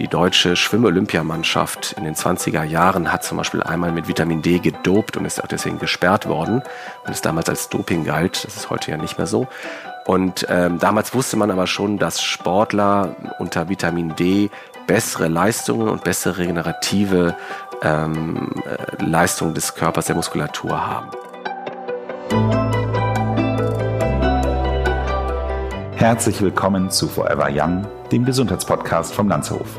Die deutsche Schwimm-Olympiamannschaft in den 20er Jahren hat zum Beispiel einmal mit Vitamin D gedopt und ist auch deswegen gesperrt worden und es damals als Doping galt. Das ist heute ja nicht mehr so. Und ähm, damals wusste man aber schon, dass Sportler unter Vitamin D bessere Leistungen und bessere regenerative ähm, äh, Leistungen des Körpers, der Muskulatur haben. Herzlich willkommen zu Forever Young, dem Gesundheitspodcast vom Landshof.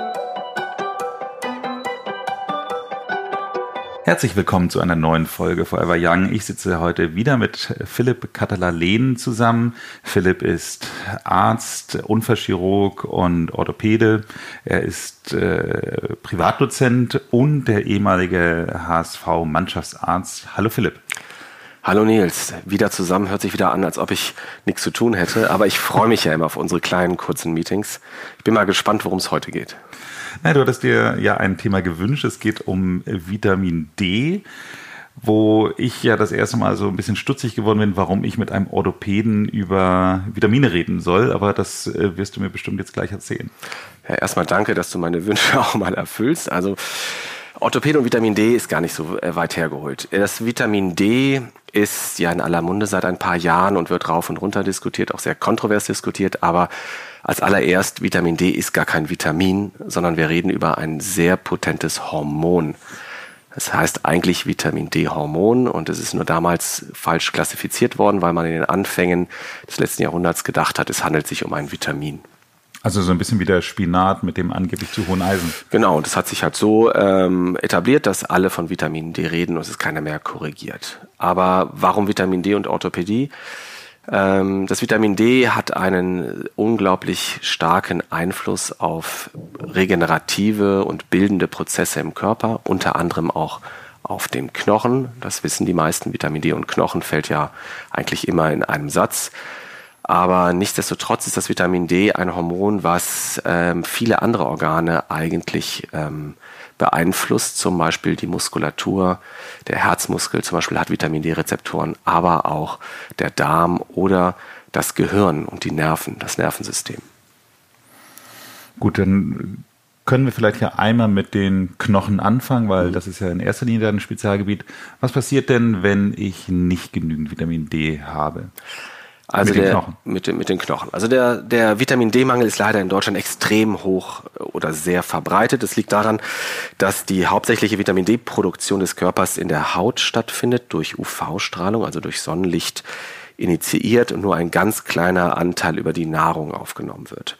Herzlich willkommen zu einer neuen Folge Forever Young. Ich sitze heute wieder mit Philipp Katalalen zusammen. Philipp ist Arzt, Unfallchirurg und Orthopäde. Er ist äh, Privatdozent und der ehemalige HSV-Mannschaftsarzt. Hallo Philipp. Hallo Nils, wieder zusammen hört sich wieder an, als ob ich nichts zu tun hätte, aber ich freue mich ja immer auf unsere kleinen kurzen Meetings. Ich bin mal gespannt, worum es heute geht. Na, du hattest dir ja ein Thema gewünscht. Es geht um Vitamin D, wo ich ja das erste Mal so ein bisschen stutzig geworden bin, warum ich mit einem Orthopäden über Vitamine reden soll. Aber das äh, wirst du mir bestimmt jetzt gleich erzählen. Ja, erstmal danke, dass du meine Wünsche auch mal erfüllst. Also Orthopäde und Vitamin D ist gar nicht so äh, weit hergeholt. Das Vitamin D ist ja in aller Munde seit ein paar Jahren und wird rauf und runter diskutiert, auch sehr kontrovers diskutiert, aber als allererst, Vitamin D ist gar kein Vitamin, sondern wir reden über ein sehr potentes Hormon. Das heißt eigentlich Vitamin D-Hormon und es ist nur damals falsch klassifiziert worden, weil man in den Anfängen des letzten Jahrhunderts gedacht hat, es handelt sich um ein Vitamin. Also so ein bisschen wie der Spinat mit dem angeblich zu hohen Eisen. Genau, und das hat sich halt so ähm, etabliert, dass alle von Vitamin D reden und es ist keiner mehr korrigiert. Aber warum Vitamin D und Orthopädie? Ähm, das Vitamin D hat einen unglaublich starken Einfluss auf regenerative und bildende Prozesse im Körper, unter anderem auch auf den Knochen. Das wissen die meisten. Vitamin D und Knochen fällt ja eigentlich immer in einem Satz. Aber nichtsdestotrotz ist das Vitamin D ein Hormon, was ähm, viele andere Organe eigentlich ähm, beeinflusst, zum Beispiel die Muskulatur, der Herzmuskel zum Beispiel hat Vitamin D-Rezeptoren, aber auch der Darm oder das Gehirn und die Nerven, das Nervensystem. Gut, dann können wir vielleicht ja einmal mit den Knochen anfangen, weil das ist ja in erster Linie ein Spezialgebiet. Was passiert denn, wenn ich nicht genügend Vitamin D habe? Also mit den Knochen. Mit, mit den Knochen. Also der, der Vitamin D-Mangel ist leider in Deutschland extrem hoch oder sehr verbreitet. Das liegt daran, dass die hauptsächliche Vitamin D-Produktion des Körpers in der Haut stattfindet, durch UV-Strahlung, also durch Sonnenlicht initiiert und nur ein ganz kleiner Anteil über die Nahrung aufgenommen wird.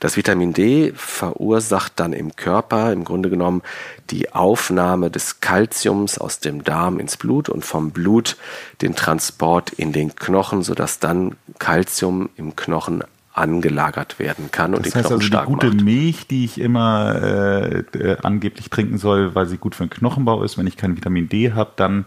Das Vitamin D verursacht dann im Körper im Grunde genommen die Aufnahme des Kalziums aus dem Darm ins Blut und vom Blut den Transport in den Knochen, sodass dann Kalzium im Knochen angelagert werden kann und das den heißt Knochen also stark die gute macht. Milch, die ich immer äh, äh, angeblich trinken soll, weil sie gut für den Knochenbau ist, wenn ich kein Vitamin D habe, dann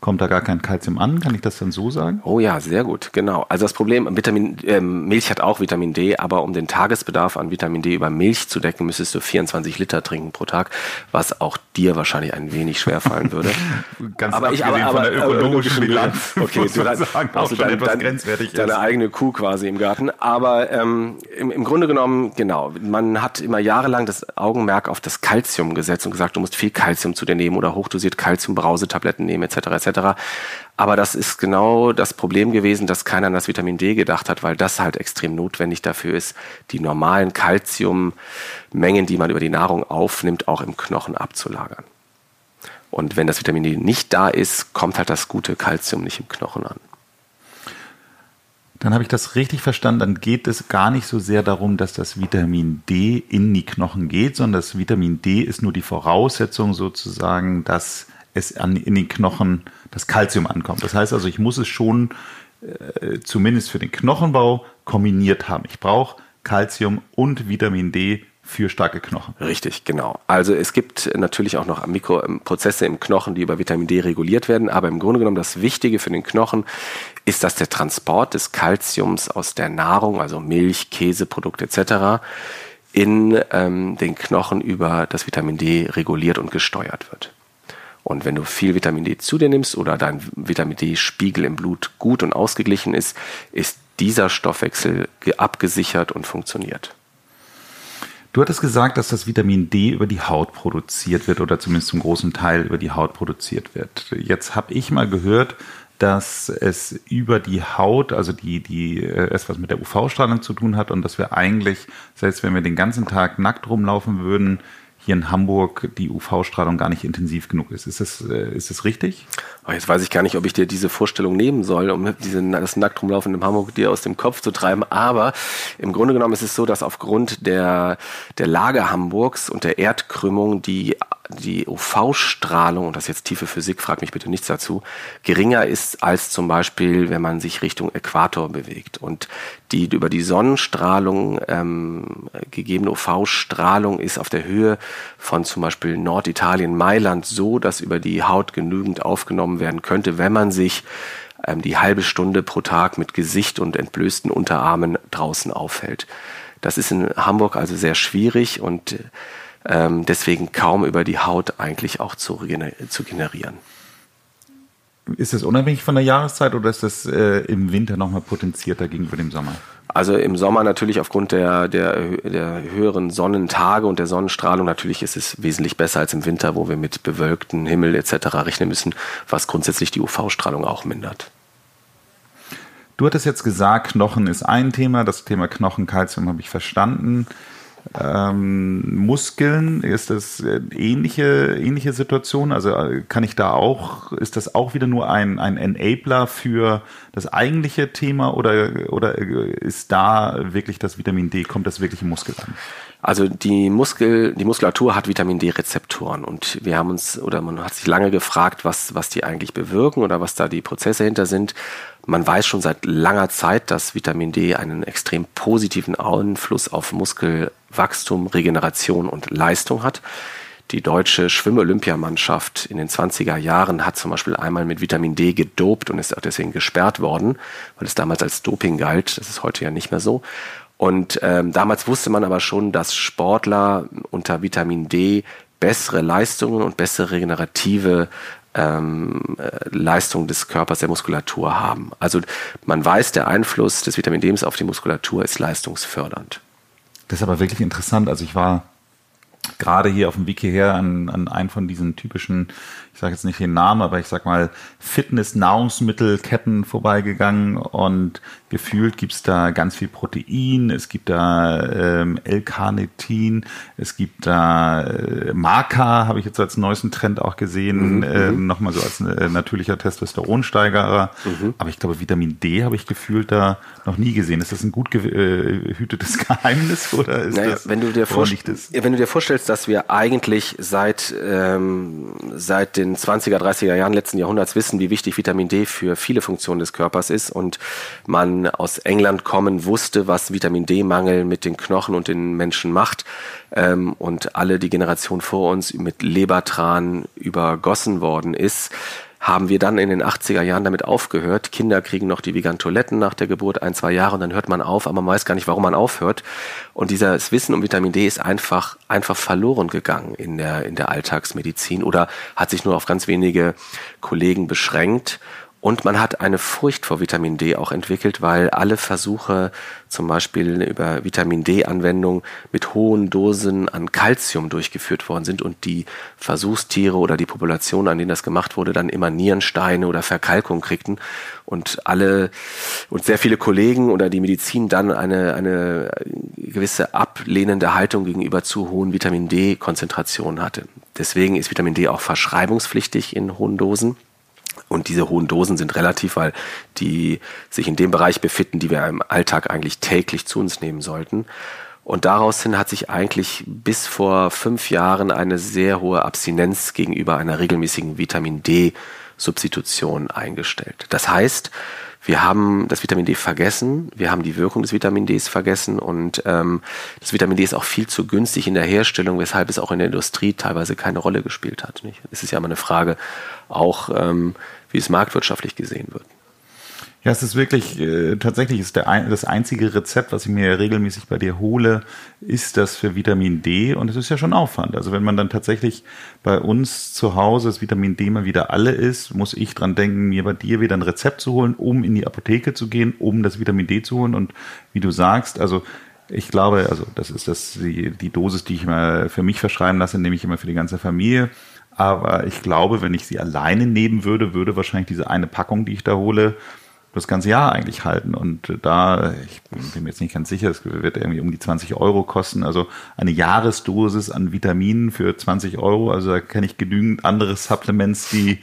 kommt da gar kein Kalzium an. Kann ich das dann so sagen? Oh ja, sehr gut, genau. Also das Problem, Vitamin, äh, Milch hat auch Vitamin D, aber um den Tagesbedarf an Vitamin D über Milch zu decken, müsstest du 24 Liter trinken pro Tag, was auch dir wahrscheinlich ein wenig schwer fallen würde. Ganz aber ich, aber, aber, von der ökonomischen Bilanz. Okay, du dann, sagen, auch schon dein, etwas dein, grenzwertig deine ist. eigene Kuh quasi im Garten. Aber ähm, im, im Grunde genommen, genau, man hat immer jahrelang das Augenmerk auf das Kalzium gesetzt und gesagt, du musst viel Kalzium zu dir nehmen oder hochdosiert Kalziumbrausetabletten nehmen etc. etc. Aber das ist genau das Problem gewesen, dass keiner an das Vitamin D gedacht hat, weil das halt extrem notwendig dafür ist, die normalen Kalziummengen, die man über die Nahrung aufnimmt, auch im Knochen abzulagern. Und wenn das Vitamin D nicht da ist, kommt halt das gute Kalzium nicht im Knochen an. Dann habe ich das richtig verstanden. Dann geht es gar nicht so sehr darum, dass das Vitamin D in die Knochen geht, sondern das Vitamin D ist nur die Voraussetzung sozusagen, dass es an, in den Knochen das Kalzium ankommt. Das heißt also, ich muss es schon äh, zumindest für den Knochenbau kombiniert haben. Ich brauche Kalzium und Vitamin D für starke Knochen. Richtig, genau. Also es gibt natürlich auch noch Mikroprozesse im Knochen, die über Vitamin D reguliert werden, aber im Grunde genommen das Wichtige für den Knochen ist, dass der Transport des Kalziums aus der Nahrung, also Milch, Käseprodukte etc., in ähm, den Knochen über das Vitamin D reguliert und gesteuert wird. Und wenn du viel Vitamin D zu dir nimmst oder dein Vitamin D-Spiegel im Blut gut und ausgeglichen ist, ist dieser Stoffwechsel abgesichert und funktioniert. Du hattest gesagt, dass das Vitamin D über die Haut produziert wird oder zumindest zum großen Teil über die Haut produziert wird. Jetzt habe ich mal gehört, dass es über die Haut, also die, die äh, es mit der UV-Strahlung zu tun hat und dass wir eigentlich, selbst wenn wir den ganzen Tag nackt rumlaufen würden, hier in Hamburg die UV-Strahlung gar nicht intensiv genug ist. Ist das, äh, ist das richtig? Oh, jetzt weiß ich gar nicht, ob ich dir diese Vorstellung nehmen soll, um diese, das nackt rumlaufen in Hamburg dir aus dem Kopf zu treiben. Aber im Grunde genommen ist es so, dass aufgrund der, der Lage Hamburgs und der Erdkrümmung die die UV-Strahlung, und das ist jetzt tiefe Physik, frag mich bitte nichts dazu, geringer ist als zum Beispiel, wenn man sich Richtung Äquator bewegt. Und die über die Sonnenstrahlung ähm, gegebene UV-Strahlung ist auf der Höhe von zum Beispiel Norditalien, Mailand so, dass über die Haut genügend aufgenommen werden könnte, wenn man sich ähm, die halbe Stunde pro Tag mit Gesicht und entblößten Unterarmen draußen aufhält. Das ist in Hamburg also sehr schwierig und ähm, deswegen kaum über die Haut eigentlich auch zu, zu generieren. Ist das unabhängig von der Jahreszeit oder ist das äh, im Winter nochmal potenzierter gegenüber dem Sommer? Also im Sommer natürlich aufgrund der, der, der höheren Sonnentage und der Sonnenstrahlung natürlich ist es wesentlich besser als im Winter, wo wir mit bewölktem Himmel etc. rechnen müssen, was grundsätzlich die UV-Strahlung auch mindert. Du hattest jetzt gesagt, Knochen ist ein Thema, das Thema Knochenkalzium habe ich verstanden. Ähm, Muskeln, ist das ähnliche, ähnliche Situation? Also äh, kann ich da auch, ist das auch wieder nur ein, ein Enabler für das eigentliche Thema oder, oder ist da wirklich das Vitamin D, kommt das wirklich im Muskel an? Also die Muskel, die Muskulatur hat Vitamin D-Rezeptoren und wir haben uns oder man hat sich lange gefragt, was, was die eigentlich bewirken oder was da die Prozesse hinter sind. Man weiß schon seit langer Zeit, dass Vitamin D einen extrem positiven Einfluss auf Muskelwachstum, Regeneration und Leistung hat. Die deutsche Schwimm-Olympiamannschaft in den 20er Jahren hat zum Beispiel einmal mit Vitamin D gedopt und ist auch deswegen gesperrt worden, weil es damals als Doping galt. Das ist heute ja nicht mehr so. Und ähm, damals wusste man aber schon, dass Sportler unter Vitamin D bessere Leistungen und bessere regenerative ähm, äh, Leistung des Körpers, der Muskulatur haben. Also man weiß, der Einfluss des Vitamin D auf die Muskulatur ist leistungsfördernd. Das ist aber wirklich interessant. Also ich war gerade hier auf dem Weg hierher an, an einen von diesen typischen ich sage jetzt nicht den Namen, aber ich sag mal Fitness-Nahrungsmittelketten vorbeigegangen und gefühlt gibt's da ganz viel Protein, es gibt da ähm, L-Carnitin, es gibt da äh, Marker, habe ich jetzt als neuesten Trend auch gesehen, mhm, äh, mhm. nochmal so als äh, natürlicher Testosteronsteigerer. Mhm. Aber ich glaube, Vitamin D habe ich gefühlt da noch nie gesehen. Ist das ein gut gehütetes äh, Geheimnis oder ist naja, das wenn du dir wenn du dir vorstellst, dass wir eigentlich seit ähm, seit den den 20er, 30er Jahren letzten Jahrhunderts wissen, wie wichtig Vitamin D für viele Funktionen des Körpers ist und man aus England kommen wusste, was Vitamin D-Mangel mit den Knochen und den Menschen macht ähm, und alle die Generation vor uns mit Lebertran übergossen worden ist, haben wir dann in den 80er Jahren damit aufgehört. Kinder kriegen noch die Vigantoletten nach der Geburt ein, zwei Jahre und dann hört man auf, aber man weiß gar nicht, warum man aufhört. Und dieses Wissen um Vitamin D ist einfach, einfach verloren gegangen in der, in der Alltagsmedizin oder hat sich nur auf ganz wenige Kollegen beschränkt. Und man hat eine Furcht vor Vitamin D auch entwickelt, weil alle Versuche, zum Beispiel über Vitamin D-Anwendung mit hohen Dosen an Calcium durchgeführt worden sind und die Versuchstiere oder die Population, an denen das gemacht wurde, dann immer Nierensteine oder Verkalkung kriegten und alle und sehr viele Kollegen oder die Medizin dann eine, eine gewisse ablehnende Haltung gegenüber zu hohen Vitamin D-Konzentrationen hatte. Deswegen ist Vitamin D auch verschreibungspflichtig in hohen Dosen. Und diese hohen Dosen sind relativ, weil die sich in dem Bereich befinden, die wir im Alltag eigentlich täglich zu uns nehmen sollten. Und daraus hin hat sich eigentlich bis vor fünf Jahren eine sehr hohe Abstinenz gegenüber einer regelmäßigen Vitamin D Substitution eingestellt. Das heißt, wir haben das Vitamin D vergessen, wir haben die Wirkung des Vitamin Ds vergessen und ähm, das Vitamin D ist auch viel zu günstig in der Herstellung, weshalb es auch in der Industrie teilweise keine Rolle gespielt hat. Nicht? Es ist ja immer eine Frage auch, ähm, wie es marktwirtschaftlich gesehen wird. Ja, es ist wirklich, äh, tatsächlich ist der ein, das einzige Rezept, was ich mir regelmäßig bei dir hole, ist das für Vitamin D und es ist ja schon Aufwand. Also wenn man dann tatsächlich bei uns zu Hause das Vitamin D mal wieder alle ist, muss ich dran denken, mir bei dir wieder ein Rezept zu holen, um in die Apotheke zu gehen, um das Vitamin D zu holen und wie du sagst, also ich glaube, also das ist das die, die Dosis, die ich mal für mich verschreiben lasse, nehme ich immer für die ganze Familie. Aber ich glaube, wenn ich sie alleine nehmen würde, würde wahrscheinlich diese eine Packung, die ich da hole, das ganze Jahr eigentlich halten. Und da, ich bin mir jetzt nicht ganz sicher, es wird irgendwie um die 20 Euro kosten. Also eine Jahresdosis an Vitaminen für 20 Euro. Also da kenne ich genügend andere Supplements, die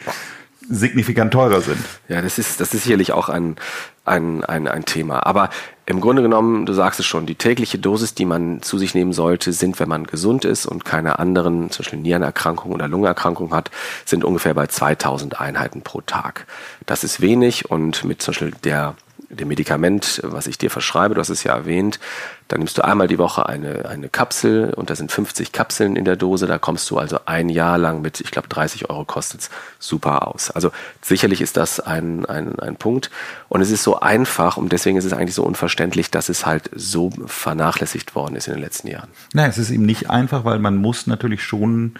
signifikant teurer sind. Ja, das ist, das ist sicherlich auch ein, ein, ein, ein Thema. Aber im Grunde genommen, du sagst es schon, die tägliche Dosis, die man zu sich nehmen sollte, sind, wenn man gesund ist und keine anderen, zum Beispiel Nierenerkrankungen oder Lungenerkrankungen hat, sind ungefähr bei 2000 Einheiten pro Tag. Das ist wenig und mit zum Beispiel der dem Medikament, was ich dir verschreibe, du hast es ja erwähnt, dann nimmst du einmal die Woche eine, eine Kapsel und da sind 50 Kapseln in der Dose. Da kommst du also ein Jahr lang mit, ich glaube, 30 Euro kostet's super aus. Also sicherlich ist das ein, ein, ein Punkt. Und es ist so einfach und deswegen ist es eigentlich so unverständlich, dass es halt so vernachlässigt worden ist in den letzten Jahren. Nein, es ist eben nicht einfach, weil man muss natürlich schon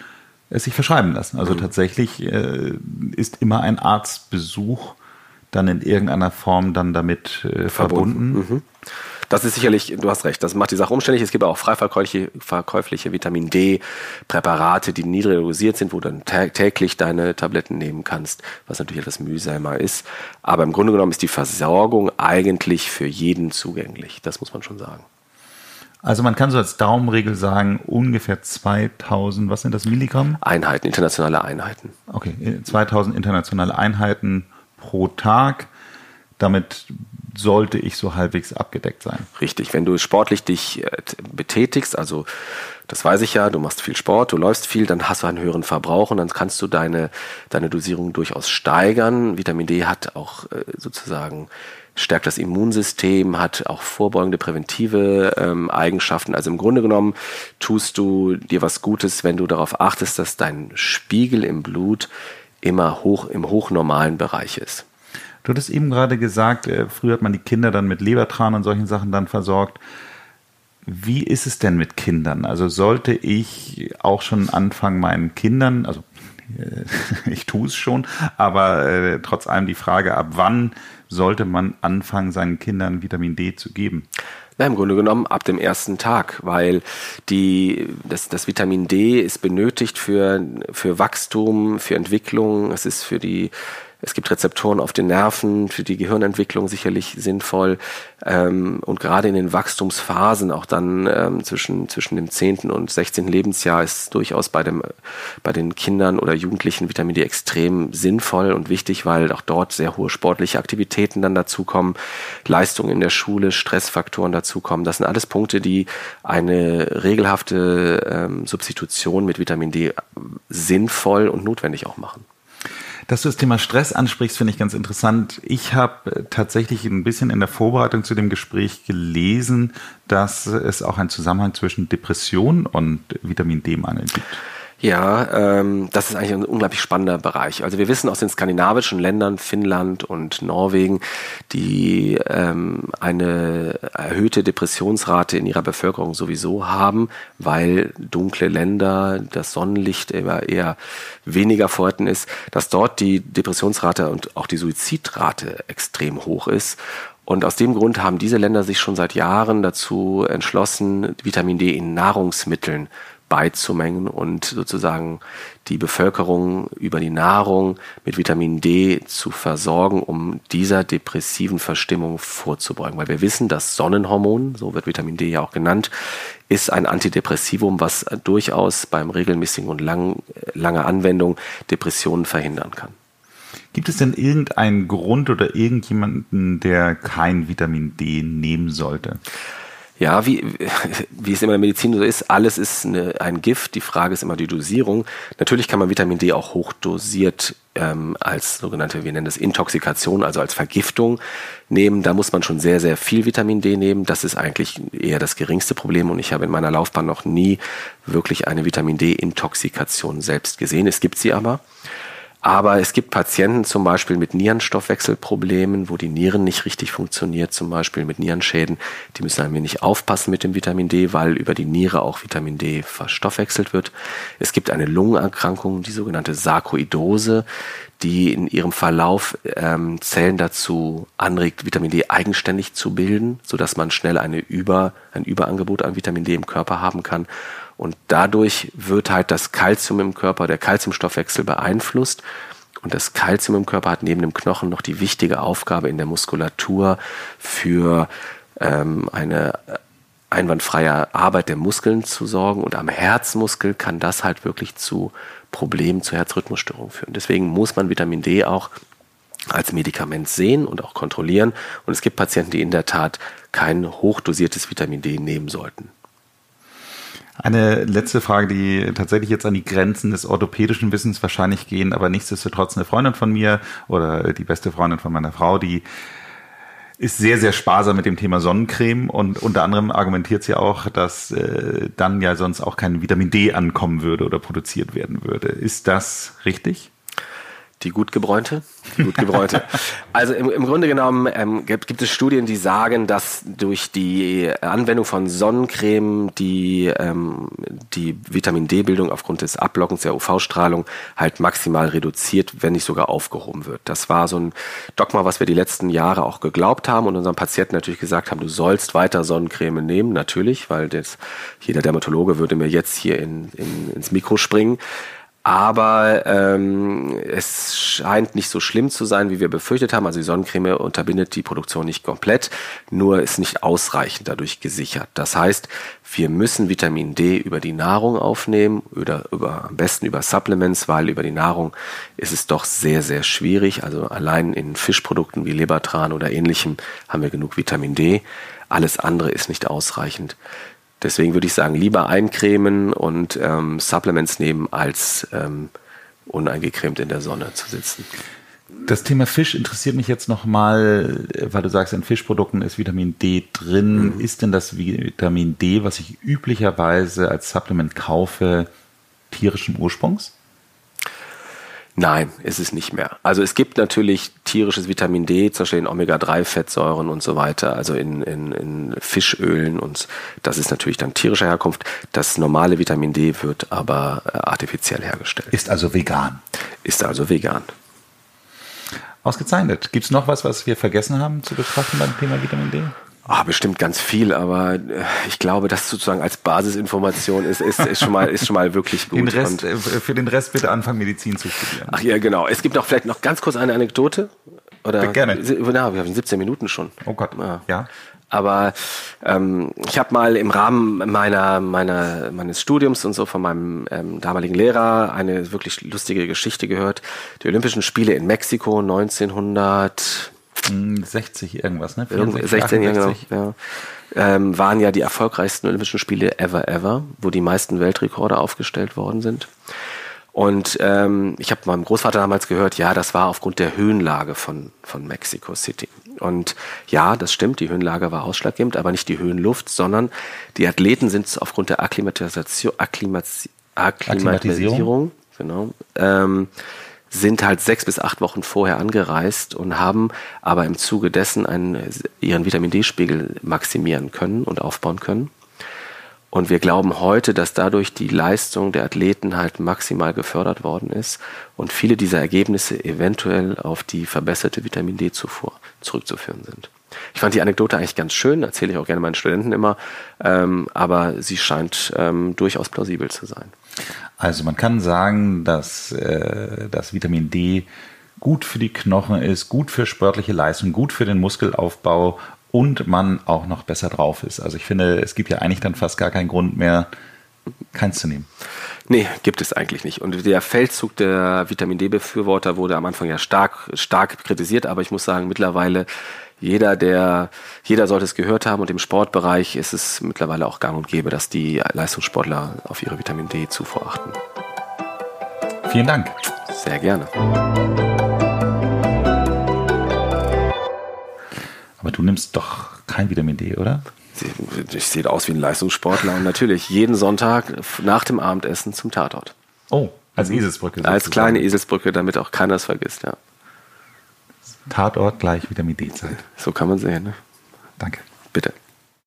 es sich verschreiben lassen. Also mhm. tatsächlich äh, ist immer ein Arztbesuch dann in irgendeiner Form dann damit äh, verbunden. verbunden. Mhm. Das ist sicherlich, du hast recht, das macht die Sache umständlich. Es gibt auch frei verkäufliche Vitamin D-Präparate, die niedrig dosiert sind, wo du dann täglich deine Tabletten nehmen kannst, was natürlich etwas mühsamer ist. Aber im Grunde genommen ist die Versorgung eigentlich für jeden zugänglich. Das muss man schon sagen. Also man kann so als Daumenregel sagen, ungefähr 2000, was sind das, Milligramm? Einheiten, internationale Einheiten. Okay, 2000 internationale Einheiten pro Tag. Damit sollte ich so halbwegs abgedeckt sein. Richtig, wenn du sportlich dich äh, betätigst, also das weiß ich ja, du machst viel Sport, du läufst viel, dann hast du einen höheren Verbrauch und dann kannst du deine, deine Dosierung durchaus steigern. Vitamin D hat auch äh, sozusagen stärkt das Immunsystem, hat auch vorbeugende präventive ähm, Eigenschaften. Also im Grunde genommen tust du dir was Gutes, wenn du darauf achtest, dass dein Spiegel im Blut immer hoch im hochnormalen Bereich ist. Du hattest eben gerade gesagt, äh, früher hat man die Kinder dann mit Lebertran und solchen Sachen dann versorgt. Wie ist es denn mit Kindern? Also sollte ich auch schon anfangen, meinen Kindern, also äh, ich tue es schon, aber äh, trotz allem die Frage, ab wann sollte man anfangen, seinen Kindern Vitamin D zu geben? Na, im Grunde genommen ab dem ersten Tag, weil die, das, das Vitamin D ist benötigt für, für Wachstum, für Entwicklung, es ist für die es gibt Rezeptoren auf den Nerven, für die Gehirnentwicklung sicherlich sinnvoll. Ähm, und gerade in den Wachstumsphasen, auch dann ähm, zwischen, zwischen dem 10. und 16. Lebensjahr, ist durchaus bei, dem, bei den Kindern oder Jugendlichen Vitamin D extrem sinnvoll und wichtig, weil auch dort sehr hohe sportliche Aktivitäten dann dazukommen, Leistungen in der Schule, Stressfaktoren dazukommen. Das sind alles Punkte, die eine regelhafte ähm, Substitution mit Vitamin D sinnvoll und notwendig auch machen. Dass du das Thema Stress ansprichst, finde ich ganz interessant. Ich habe tatsächlich ein bisschen in der Vorbereitung zu dem Gespräch gelesen, dass es auch einen Zusammenhang zwischen Depression und Vitamin D-Mangel gibt. Ja, ähm, das ist eigentlich ein unglaublich spannender Bereich. Also wir wissen aus den skandinavischen Ländern, Finnland und Norwegen, die ähm, eine erhöhte Depressionsrate in ihrer Bevölkerung sowieso haben, weil dunkle Länder, das Sonnenlicht eher, eher weniger vorhanden ist, dass dort die Depressionsrate und auch die Suizidrate extrem hoch ist. Und aus dem Grund haben diese Länder sich schon seit Jahren dazu entschlossen, Vitamin D in Nahrungsmitteln beizumengen und sozusagen die Bevölkerung über die Nahrung mit Vitamin D zu versorgen, um dieser depressiven Verstimmung vorzubeugen. Weil wir wissen, das Sonnenhormon, so wird Vitamin D ja auch genannt, ist ein Antidepressivum, was durchaus beim regelmäßigen und lang, lange Anwendung Depressionen verhindern kann. Gibt es denn irgendeinen Grund oder irgendjemanden, der kein Vitamin D nehmen sollte? Ja, wie, wie es immer in der Medizin so ist, alles ist eine, ein Gift. Die Frage ist immer die Dosierung. Natürlich kann man Vitamin D auch hochdosiert ähm, als sogenannte, wir nennen das Intoxikation, also als Vergiftung nehmen. Da muss man schon sehr, sehr viel Vitamin D nehmen. Das ist eigentlich eher das geringste Problem und ich habe in meiner Laufbahn noch nie wirklich eine Vitamin D-Intoxikation selbst gesehen. Es gibt sie aber. Aber es gibt Patienten zum Beispiel mit Nierenstoffwechselproblemen, wo die Nieren nicht richtig funktioniert, zum Beispiel mit Nierenschäden. Die müssen ein wenig aufpassen mit dem Vitamin D, weil über die Niere auch Vitamin D verstoffwechselt wird. Es gibt eine Lungenerkrankung, die sogenannte Sarkoidose, die in ihrem Verlauf ähm, Zellen dazu anregt, Vitamin D eigenständig zu bilden, sodass man schnell eine Über, ein Überangebot an Vitamin D im Körper haben kann. Und dadurch wird halt das Kalzium im Körper, der Kalziumstoffwechsel beeinflusst. Und das Kalzium im Körper hat neben dem Knochen noch die wichtige Aufgabe in der Muskulatur für ähm, eine einwandfreie Arbeit der Muskeln zu sorgen. Und am Herzmuskel kann das halt wirklich zu Problemen, zu Herzrhythmusstörungen führen. Deswegen muss man Vitamin D auch als Medikament sehen und auch kontrollieren. Und es gibt Patienten, die in der Tat kein hochdosiertes Vitamin D nehmen sollten. Eine letzte Frage, die tatsächlich jetzt an die Grenzen des orthopädischen Wissens wahrscheinlich gehen, aber nichtsdestotrotz eine Freundin von mir oder die beste Freundin von meiner Frau, die ist sehr, sehr sparsam mit dem Thema Sonnencreme und unter anderem argumentiert sie auch, dass äh, dann ja sonst auch kein Vitamin D ankommen würde oder produziert werden würde. Ist das richtig? Die gut gebräunte? Die gut gebräunte. also im, im Grunde genommen ähm, gibt, gibt, es Studien, die sagen, dass durch die Anwendung von Sonnencreme die, ähm, die Vitamin D-Bildung aufgrund des Ablockens der UV-Strahlung halt maximal reduziert, wenn nicht sogar aufgehoben wird. Das war so ein Dogma, was wir die letzten Jahre auch geglaubt haben und unseren Patienten natürlich gesagt haben, du sollst weiter Sonnencreme nehmen, natürlich, weil das, jeder Dermatologe würde mir jetzt hier in, in, ins Mikro springen. Aber ähm, es scheint nicht so schlimm zu sein, wie wir befürchtet haben. Also die Sonnencreme unterbindet die Produktion nicht komplett, nur ist nicht ausreichend dadurch gesichert. Das heißt, wir müssen Vitamin D über die Nahrung aufnehmen oder über, am besten über Supplements, weil über die Nahrung ist es doch sehr, sehr schwierig. Also allein in Fischprodukten wie Lebertran oder ähnlichem haben wir genug Vitamin D. Alles andere ist nicht ausreichend. Deswegen würde ich sagen, lieber eincremen und ähm, Supplements nehmen, als ähm, uneingecremt in der Sonne zu sitzen. Das Thema Fisch interessiert mich jetzt nochmal, weil du sagst, in Fischprodukten ist Vitamin D drin. Mhm. Ist denn das Vitamin D, was ich üblicherweise als Supplement kaufe, tierischen Ursprungs? Nein, ist es nicht mehr. Also es gibt natürlich tierisches Vitamin D, zum Beispiel in Omega-3-Fettsäuren und so weiter, also in, in, in Fischölen und das ist natürlich dann tierischer Herkunft. Das normale Vitamin D wird aber äh, artifiziell hergestellt. Ist also vegan. Ist also vegan. Ausgezeichnet. Gibt es noch was, was wir vergessen haben zu betrachten beim Thema Vitamin D? Ah, bestimmt ganz viel, aber äh, ich glaube, das sozusagen als Basisinformation ist, ist, ist, schon, mal, ist schon mal wirklich gut. Den Rest, äh, für den Rest bitte anfangen, Medizin zu studieren. Ach ja, genau. Es gibt noch vielleicht noch ganz kurz eine Anekdote. Oder, Gerne. Na, wir haben 17 Minuten schon. Oh Gott. Ja. ja. Aber ähm, ich habe mal im Rahmen meiner, meiner, meines Studiums und so von meinem ähm, damaligen Lehrer eine wirklich lustige Geschichte gehört. Die Olympischen Spiele in Mexiko 1900 60 irgendwas, ne? 64, 16, ja, genau. Ja. Ähm, waren ja die erfolgreichsten Olympischen Spiele ever, ever, wo die meisten Weltrekorde aufgestellt worden sind. Und ähm, ich habe meinem Großvater damals gehört, ja, das war aufgrund der Höhenlage von, von Mexico City. Und ja, das stimmt, die Höhenlage war ausschlaggebend, aber nicht die Höhenluft, sondern die Athleten sind aufgrund der Akklimatisation, Akklimatisierung, Akklimatisierung genau, ähm, sind halt sechs bis acht Wochen vorher angereist und haben aber im Zuge dessen einen, ihren Vitamin D-Spiegel maximieren können und aufbauen können. Und wir glauben heute, dass dadurch die Leistung der Athleten halt maximal gefördert worden ist und viele dieser Ergebnisse eventuell auf die verbesserte Vitamin D-Zufuhr zurückzuführen sind. Ich fand die Anekdote eigentlich ganz schön, erzähle ich auch gerne meinen Studenten immer, ähm, aber sie scheint ähm, durchaus plausibel zu sein. Also man kann sagen, dass äh, das Vitamin D gut für die Knochen ist, gut für sportliche Leistung, gut für den Muskelaufbau und man auch noch besser drauf ist. Also ich finde, es gibt ja eigentlich dann fast gar keinen Grund mehr, keins zu nehmen. Nee, gibt es eigentlich nicht. Und der Feldzug der Vitamin D-Befürworter wurde am Anfang ja stark, stark kritisiert, aber ich muss sagen, mittlerweile jeder, der, jeder sollte es gehört haben und im Sportbereich ist es mittlerweile auch gang und gäbe, dass die Leistungssportler auf ihre Vitamin D-Zufuhr achten. Vielen Dank. Sehr gerne. Aber du nimmst doch kein Vitamin D, oder? Ich sehe aus wie ein Leistungssportler und natürlich jeden Sonntag nach dem Abendessen zum Tatort. Oh, als Eselsbrücke. Sozusagen. Als kleine Eselsbrücke, damit auch keiner es vergisst, ja. Tatort gleich Vitamin D-Zeit. So kann man sehen. Ne? Danke. Bitte.